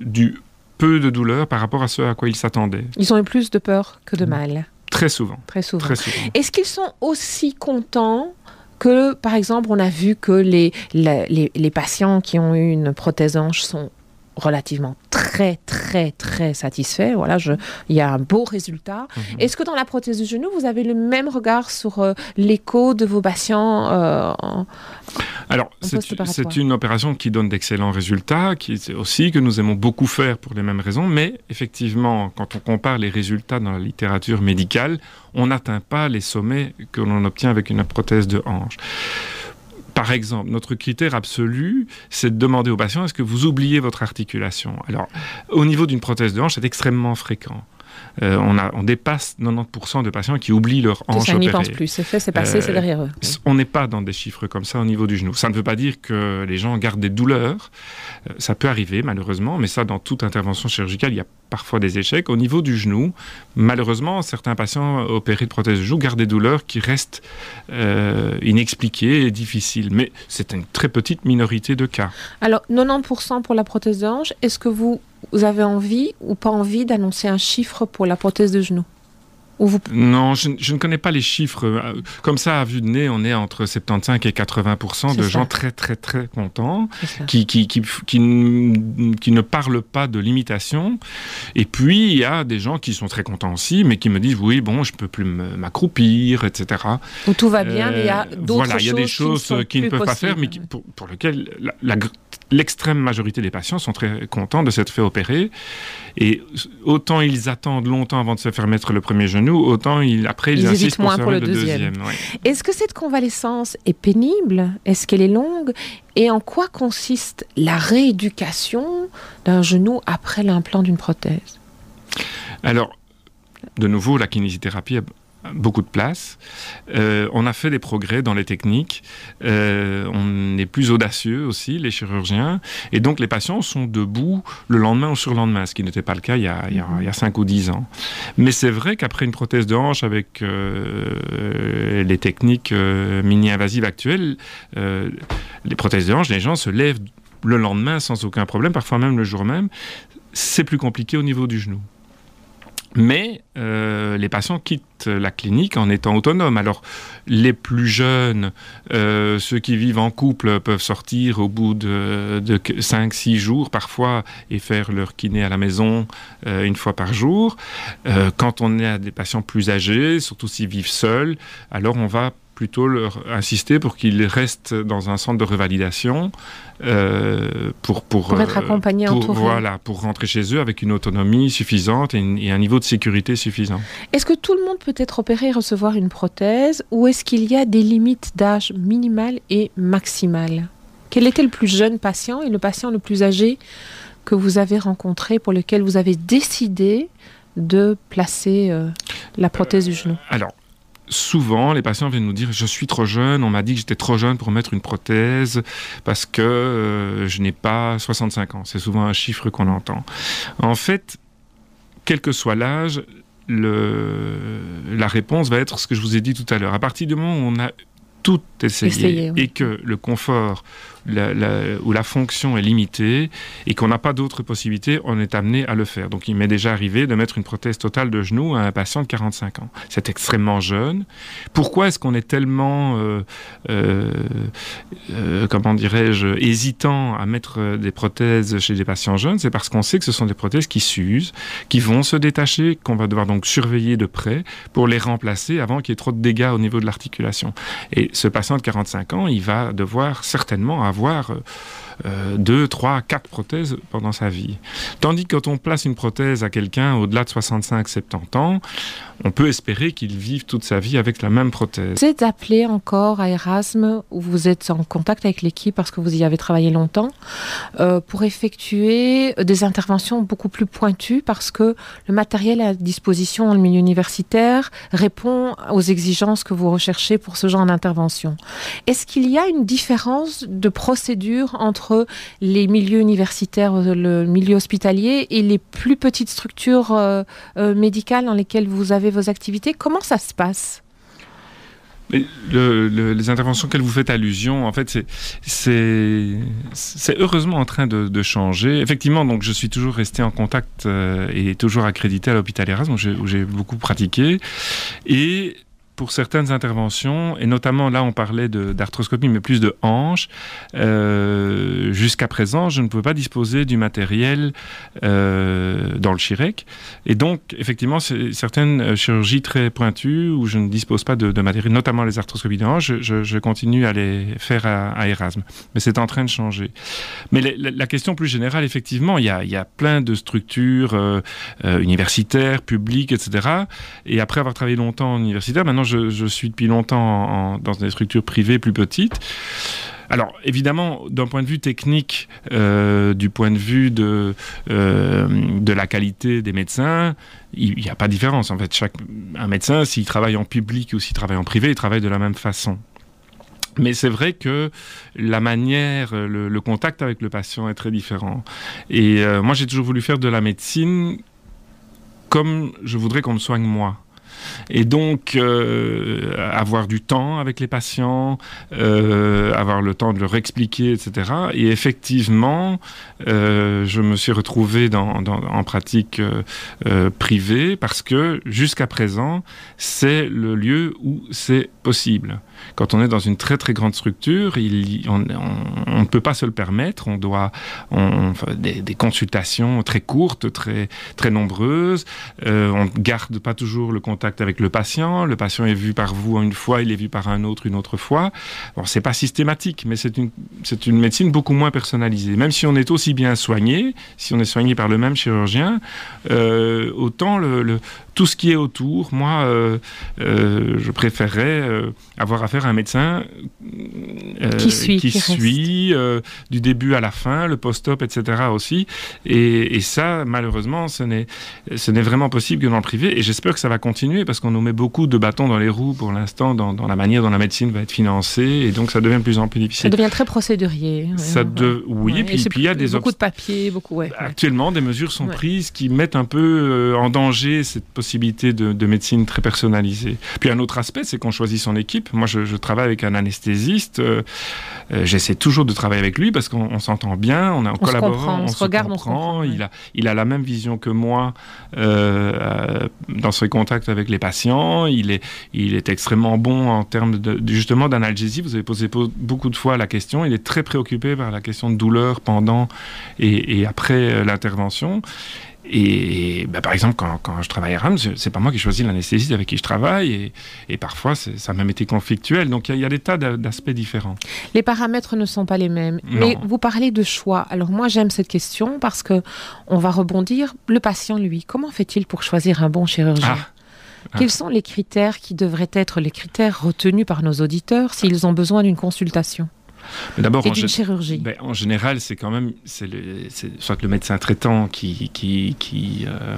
du peu de douleur par rapport à ce à quoi ils s'attendaient. Ils ont eu plus de peur que de mal. Très souvent. Très souvent. Très souvent. Est-ce qu'ils sont aussi contents que, par exemple, on a vu que les, les, les patients qui ont eu une prothèse hanche sont relativement très, très, très satisfait. Voilà, je, il y a un beau résultat. Mhm. Est-ce que dans la prothèse du genou, vous avez le même regard sur euh, l'écho de vos patients euh, Alors, c'est une opération qui donne d'excellents résultats, qui est aussi que nous aimons beaucoup faire pour les mêmes raisons, mais effectivement, quand on compare les résultats dans la littérature médicale, on n'atteint pas les sommets que l'on obtient avec une prothèse de hanche. Par exemple, notre critère absolu, c'est de demander au patient est-ce que vous oubliez votre articulation? Alors, au niveau d'une prothèse de hanche, c'est extrêmement fréquent. Euh, on, a, on, dépasse 90% de patients qui oublient leur hanche ça, n'y pense plus, c'est fait, c'est passé, c'est derrière eux. Euh, on n'est pas dans des chiffres comme ça au niveau du genou. Ça ne veut pas dire que les gens gardent des douleurs. Euh, ça peut arriver, malheureusement, mais ça, dans toute intervention chirurgicale, il y a parfois des échecs. Au niveau du genou, malheureusement, certains patients opérés de prothèse de genou gardent des douleurs qui restent inexpliquées et difficiles. Mais c'est une très petite minorité de cas. Alors, 90% pour la prothèse de hanche, est-ce que vous vous avez envie ou pas envie d'annoncer un chiffre pour la prothèse de genou Non, je, ne connais pas les chiffres. Euh, comme ça, à vue de nez, on est entre 75 et 80% de gens très, très, très contents, qui qui, qui, qui, ne parlent pas de limitation. Et puis, il y a des gens qui sont très contents aussi, mais qui me disent oui, bon, je peux plus m'accroupir, etc. Où tout va bien, mais il y a d'autres voilà, choses. il y a des choses qui ne, peuvent pas faire, mais pour, pour lesquelles la l'extrême majorité des patients sont très contents de s'être fait opérer. Et autant ils attendent longtemps avant de se faire mettre le premier genou, autant ils, après ils, insistent moins pour, le, deuxième. Est-ce que cette convalescence est pénible? Est-ce qu'elle est longue? Et en quoi consiste la rééducation d'un genou après l'implant d'une prothèse? Alors, de nouveau, la kinésithérapie beaucoup de place. Euh, on a fait des progrès dans les techniques. Euh, on est plus audacieux aussi, les chirurgiens. Et donc, les patients sont debout le lendemain ou sur le lendemain, ce qui n'était pas le cas il y a, il 5 ou 10 ans. Mais c'est vrai qu'après une prothèse de hanche avec euh, les techniques mini-invasives actuelles, les prothèses de hanche, les gens se lèvent le lendemain sans aucun problème, parfois même le jour même. C'est plus compliqué au niveau du genou. Mais euh, les patients quittent la clinique en étant autonomes. Alors, les plus jeunes, euh, ceux qui vivent en couple, peuvent sortir au bout de, 5-6 jours parfois et faire leur kiné à la maison euh, une fois par jour. quand on est à des patients plus âgés, surtout s'ils vivent seuls, alors on va plutôt leur insister pour qu'ils restent dans un centre de revalidation euh, pour, pour, être euh, accompagnés, pour, Voilà, pour rentrer chez eux avec une autonomie suffisante et, un niveau de sécurité suffisant. Est-ce que tout le monde peut être opéré et recevoir une prothèse ou est-ce qu'il y a des limites d'âge minimales et maximales Quel était le plus jeune patient et le patient le plus âgé que vous avez rencontré pour lequel vous avez décidé de placer euh, la prothèse du genou? Alors, souvent, les patients viennent nous dire Je suis trop jeune, on m'a dit que j'étais trop jeune pour mettre une prothèse parce que euh, je n'ai pas 65 ans. C'est souvent un chiffre qu'on entend. En fait, quel que soit l'âge, la réponse va être ce que je vous ai dit tout à l'heure. À partir du moment où on a tout essayé, et que le confort la, où la fonction est limitée et qu'on n'a pas d'autres possibilités, on est amené à le faire. Donc il m'est déjà arrivé de mettre une prothèse totale de genou à un patient de 45 ans. C'est extrêmement jeune. Pourquoi est-ce qu'on est tellement, euh, euh, euh, comment dirais-je, hésitant à mettre des prothèses chez des patients jeunes? C'est parce qu'on sait que ce sont des prothèses qui s'usent, qui vont se détacher, qu'on va devoir donc surveiller de près pour les remplacer avant qu'il y ait trop de dégâts au niveau de l'articulation. Et ce patient de 45 ans, il va devoir certainement avoir avoir euh, euh, deux, trois, quatre prothèses pendant sa vie. Tandis que quand on place une prothèse à quelqu'un au-delà de 65-70 ans, on peut espérer qu'il vive toute sa vie avec la même prothèse. Vous êtes appelé encore à Erasme, où vous êtes en contact avec l'équipe parce que vous y avez travaillé longtemps, euh, pour effectuer des interventions beaucoup plus pointues parce que le matériel à disposition dans milieu universitaire répond aux exigences que vous recherchez pour ce genre d'intervention. Est-ce qu'il y a une différence de procédure entre les milieux universitaires, le milieu hospitalier et les plus petites structures euh, euh, médicales dans lesquelles vous avez vos activités. Comment ça se passe? Les interventions qu'elles vous faites allusion, en fait, c'est heureusement en train de, changer. Effectivement, donc je suis toujours resté en contact euh, et toujours accrédité à l'hôpital Erasmus, où j'ai beaucoup pratiqué. Et pour certaines interventions, et notamment là on parlait d'arthroscopie, mais plus de hanches, euh, jusqu'à présent je ne pouvais pas disposer du matériel euh, dans le chirec. Et donc effectivement certaines euh, chirurgies très pointues où je ne dispose pas de, matériel, notamment les arthroscopies de hanches, je, continue à les faire à, Erasme. Mais c'est en train de changer. Mais la, question plus générale, effectivement, il y a, plein de structures universitaires, publiques, etc. Et après avoir travaillé longtemps en universitaire, maintenant je, suis depuis longtemps dans des structures privées plus petites. Alors évidemment, d'un point de vue technique, euh, du point de vue de, euh, de la qualité des médecins, il n'y a pas de différence. En fait, un médecin, s'il travaille en public ou s'il travaille en privé, il travaille de la même façon. Mais c'est vrai que la manière, le, contact avec le patient est très différent. Et euh, moi, j'ai toujours voulu faire de la médecine comme je voudrais qu'on me soigne moi. Et donc, euh, avoir du temps avec les patients, euh, avoir le temps de leur expliquer, etc. Et effectivement, euh, je me suis retrouvé en pratique privée parce que jusqu'à présent, c'est le lieu où c'est possible. Quand on est dans une très très grande structure, on, ne peut pas se le permettre. On doit on, des, consultations très courtes, très très nombreuses. Euh, on garde pas toujours le contact avec le patient. Le patient est vu par vous une fois, il est vu par un autre une autre fois. Bon, c'est pas systématique, mais c'est une c'est une médecine beaucoup moins personnalisée. Même si on est aussi bien soigné, si on est soigné par le même chirurgien, euh, autant le, tout ce qui est autour, moi, euh, euh, je préférerais euh, avoir affaire à un médecin qui suit, qui suit du début à la fin, le post-op, etc. aussi. Et, ça, malheureusement, ce n'est, ce n'est vraiment possible que dans le privé. Et j'espère que ça va continuer parce qu'on nous met beaucoup de bâtons dans les roues pour l'instant dans, la manière dont la médecine va être financée. Et donc, ça devient de plus en plus difficile. Ça devient très procédurier. Ça de... Oui, et puis, il y a des... Beaucoup de papiers, beaucoup... Actuellement, des mesures sont prises qui mettent un peu en danger cette possibilité de, médecine très personnalisée. Puis un autre aspect, c'est qu'on choisit son équipe. Moi, je, travaille avec un anesthésiste. Euh, euh, j'essaie toujours de travailler avec lui parce qu'on s'entend bien, on est en collaborant, on, se, regarde, on se. Il, a, il a la même vision que moi dans ses contacts avec les patients. Il est, il est extrêmement bon en termes de, justement d'analgésie. Vous avez posé beaucoup de fois la question. Il est très préoccupé par la question de douleur pendant et, et après l'intervention. Et, bah, par exemple, quand, je travaille à Rams, c'est pas moi qui choisis l'anesthésiste avec qui je travaille, et, parfois ça a même été conflictuel. Donc il y, a des tas d'aspects différents. Les paramètres ne sont pas les mêmes. Mais vous parlez de choix. Alors moi j'aime cette question parce que on va rebondir. Le patient, lui, comment fait-il pour choisir un bon chirurgien ah. Ah. Quels sont les critères qui devraient être les critères retenus par nos auditeurs s'ils ont besoin d'une consultation? D'abord, en, chirurgie. Ben, en général, c'est quand même c'est soit le médecin traitant qui, qui, qui, euh,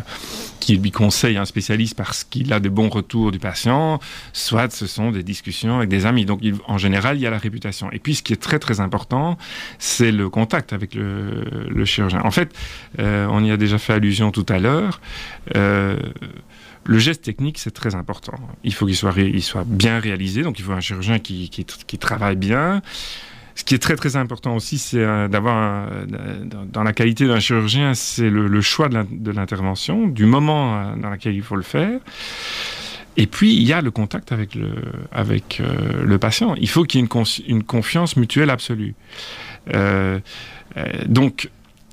qui, lui conseille un spécialiste parce qu'il a des bons retours du patient, soit ce sont des discussions avec des amis. Donc, en général, il y a la réputation. Et puis, ce qui est très, très important, c'est le contact avec le, le, chirurgien. En fait, euh, on y a déjà fait allusion tout à l'heure. Euh, le geste technique, c'est très important. Il faut qu'il soit, bien réalisé, donc il faut un chirurgien qui, qui, qui travaille bien. Ce qui est très très important aussi, c'est euh, d'avoir, dans la qualité d'un chirurgien, c'est le, choix de l'intervention, du moment euh, dans lequel il faut le faire. Et puis, il y a le contact avec le, euh, patient. Il faut qu'il y ait une, confiance mutuelle absolue. donc,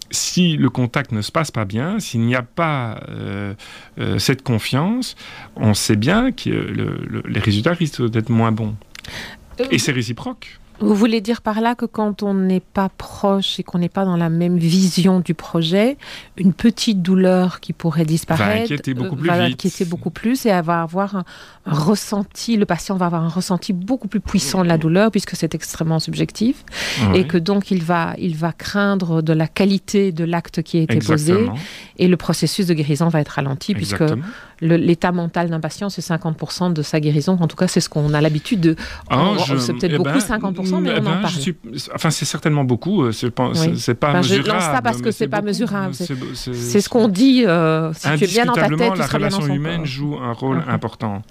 si le contact ne se passe pas bien, s'il n'y a pas cette confiance, on sait bien que les résultats risquent d'être moins bons. Et c'est réciproque. Vous voulez dire par là que quand on n'est pas proche et qu'on n'est pas dans la même vision du projet, une petite douleur qui pourrait disparaître va inquiéter beaucoup plus, va inquiéter beaucoup plus et va avoir un, ressenti, le patient va avoir un ressenti beaucoup plus puissant de la douleur puisque c'est extrêmement subjectif et que donc il va, il va craindre de la qualité de l'acte qui a été posé et le processus de guérison va être ralenti puisque l'état mental d'un patient c'est 50% de sa guérison. En tout cas, c'est ce qu'on a l'habitude de. Ah, c'est peut-être eh beaucoup, 50%, ben, mais on eh en ben, parle. Enfin, c'est certainement beaucoup. Euh, c'est pas mesurable. Je lance ça parce que c'est pas mesurable. C'est ce qu'on dit. Euh, si tu es bien dans ta tête, tu la relation bien humaine joue un rôle important.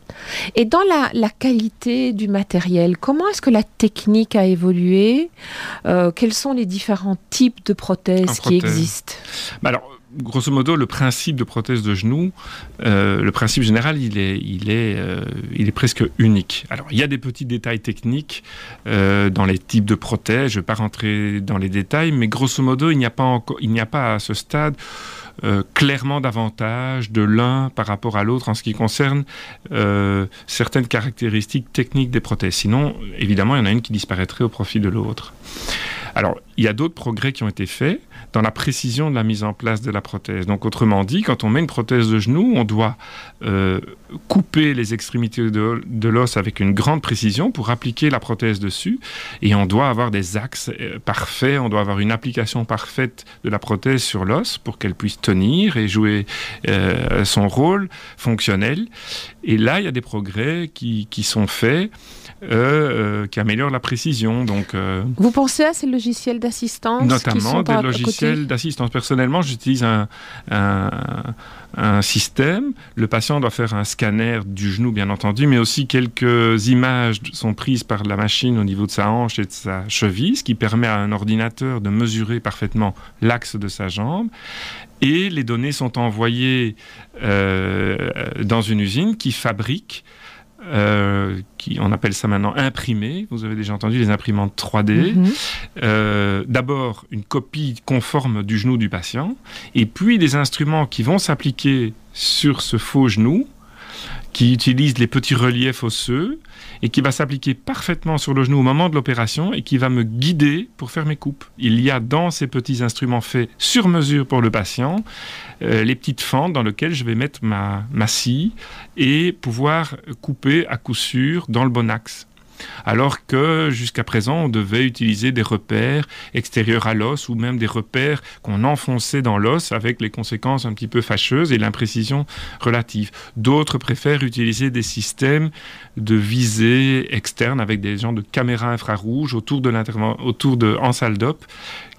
Et dans la, qualité du matériel, comment est-ce que la technique a évolué? Euh, Quels sont les différents types de prothèses qui existent? Bah alors, grosso modo, le principe de prothèse de genou, euh, le principe général, il est, il, est, euh, il est presque unique. Alors, il y a des petits détails techniques dans les types de prothèses. Je ne vais pas rentrer dans les détails, mais grosso modo, il n'y a il n'y a pas à ce stade euh, clairement davantage de l'un par rapport à l'autre en ce qui concerne euh, certaines caractéristiques techniques des prothèses. Sinon, évidemment, il y en a une qui disparaîtrait au profit de l'autre. Alors, il y a d'autres progrès qui ont été faits dans la précision de la mise en place de la prothèse. Donc, autrement dit, quand on met une prothèse de genou, on doit euh, couper les extrémités de, l'os avec une grande précision pour appliquer la prothèse dessus. Et on doit avoir des axes euh, parfaits, on doit avoir une application parfaite de la prothèse sur l'os pour qu'elle puisse tenir et jouer euh, son rôle fonctionnel. Et là, il y a des progrès qui, qui sont faits. Qui améliorent la précision. Donc, Vous pensez à ces logiciels d'assistance Notamment des logiciels d'assistance. Personnellement, j'utilise un, un, système. Le patient doit faire un scanner du genou, bien entendu, mais aussi quelques images sont prises par la machine au niveau de sa hanche et de sa cheville, ce qui permet à un ordinateur de mesurer parfaitement l'axe de sa jambe. Et les données sont envoyées dans une usine qui fabrique euh, qui, on appelle ça maintenant imprimé. Vous avez déjà entendu les imprimantes 3D. Mhm. Euh, d'abord, une copie conforme du genou du patient, et puis des instruments qui vont s'appliquer sur ce faux genou qui utilise les petits reliefs osseux et qui va s'appliquer parfaitement sur le genou au moment de l'opération et qui va me guider pour faire mes coupes. Il y a dans ces petits instruments faits sur mesure pour le patient euh, les petites fentes dans lesquelles je vais mettre ma, ma scie et pouvoir couper à coup sûr dans le bon axe alors que jusqu'à présent on devait utiliser des repères extérieurs à l'os ou même des repères qu'on enfonçait dans l'os avec les conséquences un petit peu fâcheuses et l'imprécision relative. D'autres préfèrent utiliser des systèmes de visée externe avec des genres de caméras infrarouges autour de, autour de en salle d'op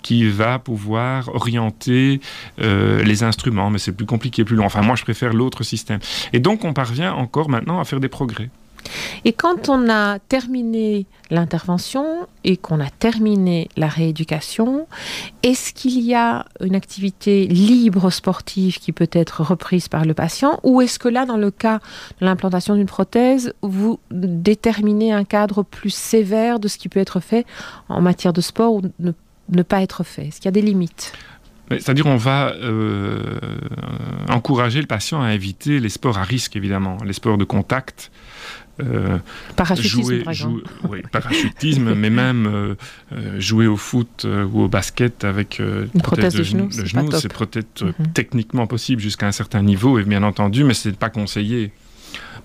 qui va pouvoir orienter euh, les instruments, mais c'est plus compliqué, plus long. Enfin, moi, je préfère l'autre système. Et donc, on parvient encore maintenant à faire des progrès. Et quand on a terminé l'intervention et qu'on a terminé la rééducation, est-ce qu'il y a une activité libre sportive qui peut être reprise par le patient ou est-ce que là, dans le cas de l'implantation d'une prothèse, vous déterminez un cadre plus sévère de ce qui peut être fait en matière de sport ou ne, pas être fait? Est-ce qu'il y a des limites? C'est-à-dire on va euh, encourager le patient à éviter les sports à risque, évidemment, les sports de contact, euh, parachutisme, par exemple. oui, parachutisme, mais même euh, euh, jouer au foot ou au basket avec une prothèse, de, genou, c'est peut-être mhm. techniquement possible jusqu'à un certain niveau, et bien entendu, mais c'est pas conseillé.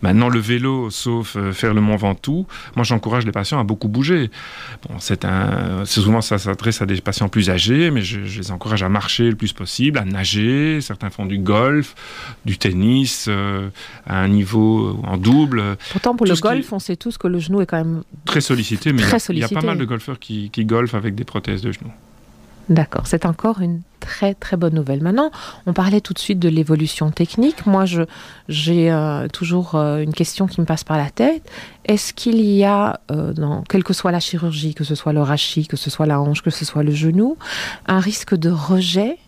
Maintenant, le vélo, sauf euh, faire le Mont Ventoux, moi j'encourage les patients à beaucoup bouger. Bon, c'est un, souvent ça s'adresse à des patients plus âgés, mais je, les encourage à marcher le plus possible, à nager. Certains font du golf, du tennis, euh, à un niveau en double. Pourtant, pour le golf, on sait tous que le genou est quand même très sollicité, mais il y, a pas mal de golfeurs qui, qui golfent avec des prothèses de genou. D'accord, c'est encore une très très bonne nouvelle. Maintenant, on parlait tout de suite de l'évolution technique. Moi, j'ai euh, toujours euh, une question qui me passe par la tête. Est-ce qu'il y a, euh, quelle que soit la chirurgie, que ce soit le rachis, que ce soit la hanche, que ce soit le genou, un risque de rejet?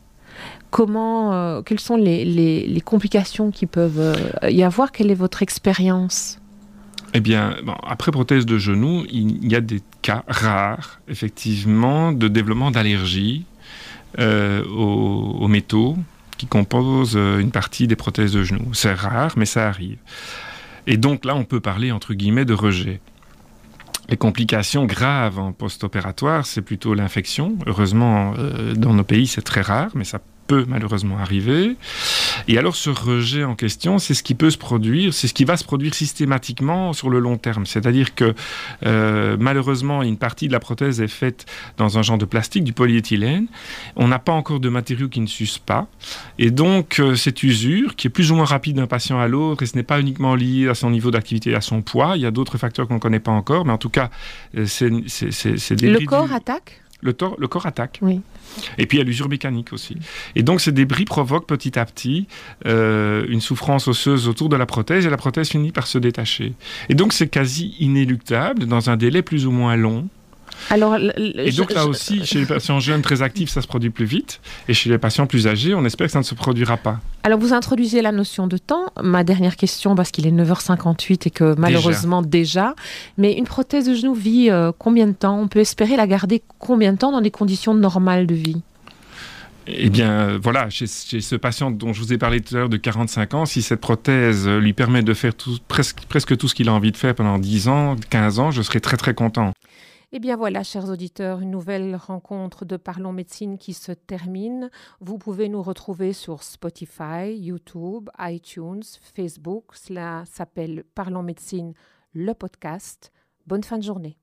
Comment, quelles sont les, les complications qui peuvent y avoir? Quelle est votre expérience? Eh bien, après prothèse de genou, il y a des cas rares, effectivement, de développement d'allergie euh, aux, métaux qui composent euh, une partie des prothèses de genou. C'est rare, mais ça arrive. Et donc là, on peut parler, entre guillemets, de rejet. Les complications graves en post-opératoire, c'est plutôt l'infection. Heureusement, euh, dans nos pays, c'est très rare, mais ça peut malheureusement arriver. Et alors ce rejet en question, c'est ce qui peut se produire, c'est ce qui va se produire systématiquement sur le long terme. C'est-à-dire que euh, malheureusement, une partie de la prothèse est faite dans un genre de plastique, du polyéthylène. On n'a pas encore de matériaux qui ne s'usent pas. Et donc euh, cette usure, qui est plus ou moins rapide d'un patient à l'autre, et ce n'est pas uniquement lié à son niveau d'activité et à son poids, il y a d'autres facteurs qu'on ne connaît pas encore, mais en tout cas, euh, c'est. Le corps attaque? Le, le, corps attaque. Oui. Et puis il y a l'usure mécanique aussi. Et donc ces débris provoquent petit à petit euh, une souffrance osseuse autour de la prothèse et la prothèse finit par se détacher. Et donc c'est quasi inéluctable dans un délai plus ou moins long. Alors, et donc là aussi, chez les patients jeunes très actifs, ça se produit plus vite. Et chez les patients plus âgés, on espère que ça ne se produira pas. Alors vous introduisez la notion de temps. Ma dernière question, parce qu'il est 9h58 et que malheureusement déjà, mais une prothèse de genou vit euh, combien de temps? On peut espérer la garder combien de temps dans des conditions normales de vie? Eh bien, voilà, chez, ce patient dont je vous ai parlé tout à l'heure de 45 ans, si cette prothèse lui permet de faire presque, presque tout ce qu'il a envie de faire pendant 10 ans, 15 ans, je serai très très content. Eh bien voilà, chers auditeurs, une nouvelle rencontre de Parlons Médecine qui se termine. Vous pouvez nous retrouver sur Spotify, YouTube, iTunes, Facebook. Cela s'appelle Parlons Médecine, le podcast. Bonne fin de journée.